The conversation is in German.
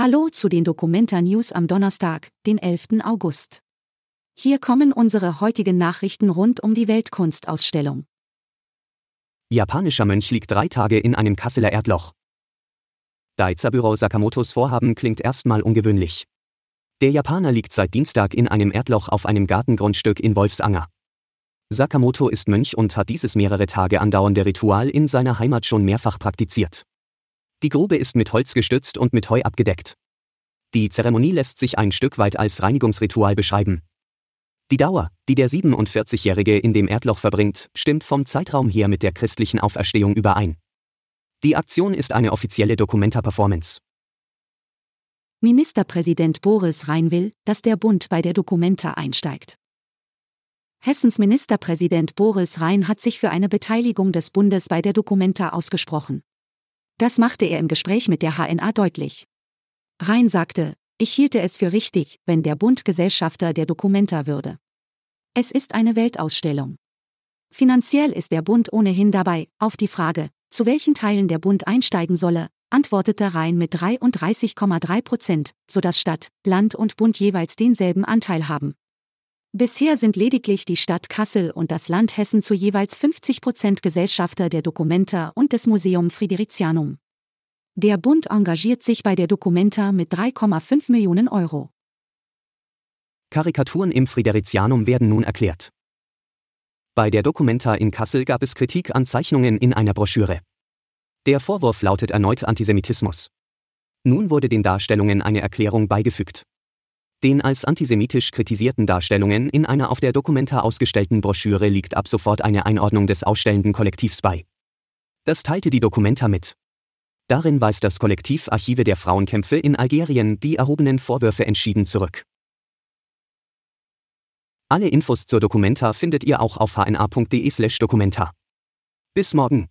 Hallo zu den Documenta News am Donnerstag, den 11. August. Hier kommen unsere heutigen Nachrichten rund um die Weltkunstausstellung. Japanischer Mönch liegt drei Tage in einem Kasseler Erdloch. Daiza-Büro Sakamotos Vorhaben klingt erstmal ungewöhnlich. Der Japaner liegt seit Dienstag in einem Erdloch auf einem Gartengrundstück in Wolfsanger. Sakamoto ist Mönch und hat dieses mehrere Tage andauernde Ritual in seiner Heimat schon mehrfach praktiziert. Die Grube ist mit Holz gestützt und mit Heu abgedeckt. Die Zeremonie lässt sich ein Stück weit als Reinigungsritual beschreiben. Die Dauer, die der 47-Jährige in dem Erdloch verbringt, stimmt vom Zeitraum her mit der christlichen Auferstehung überein. Die Aktion ist eine offizielle Documenta-Performance. Ministerpräsident Boris Rhein will, dass der Bund bei der Documenta einsteigt. Hessens Ministerpräsident Boris Rhein hat sich für eine Beteiligung des Bundes bei der Documenta ausgesprochen. Das machte er im Gespräch mit der HNA deutlich. Rhein sagte, ich hielte es für richtig, wenn der Bund Gesellschafter der Documenta würde. Es ist eine Weltausstellung. Finanziell ist der Bund ohnehin dabei, auf die Frage, zu welchen Teilen der Bund einsteigen solle, antwortete Rhein mit 33,3 Prozent, sodass Stadt, Land und Bund jeweils denselben Anteil haben. Bisher sind lediglich die Stadt Kassel und das Land Hessen zu jeweils 50 Prozent Gesellschafter der Documenta und des Museum Fridericianum. Der Bund engagiert sich bei der Documenta mit 3,5 Millionen Euro. Karikaturen im Fridericianum werden nun erklärt. Bei der Documenta in Kassel gab es Kritik an Zeichnungen in einer Broschüre. Der Vorwurf lautet erneut Antisemitismus. Nun wurde den Darstellungen eine Erklärung beigefügt. Den als antisemitisch kritisierten Darstellungen in einer auf der Documenta ausgestellten Broschüre liegt ab sofort eine Einordnung des ausstellenden Kollektivs bei. Das teilte die Documenta mit. Darin weist das Kollektiv Archive der Frauenkämpfe in Algerien die erhobenen Vorwürfe entschieden zurück. Alle Infos zur Documenta findet ihr auch auf hna.de/documenta. Bis morgen.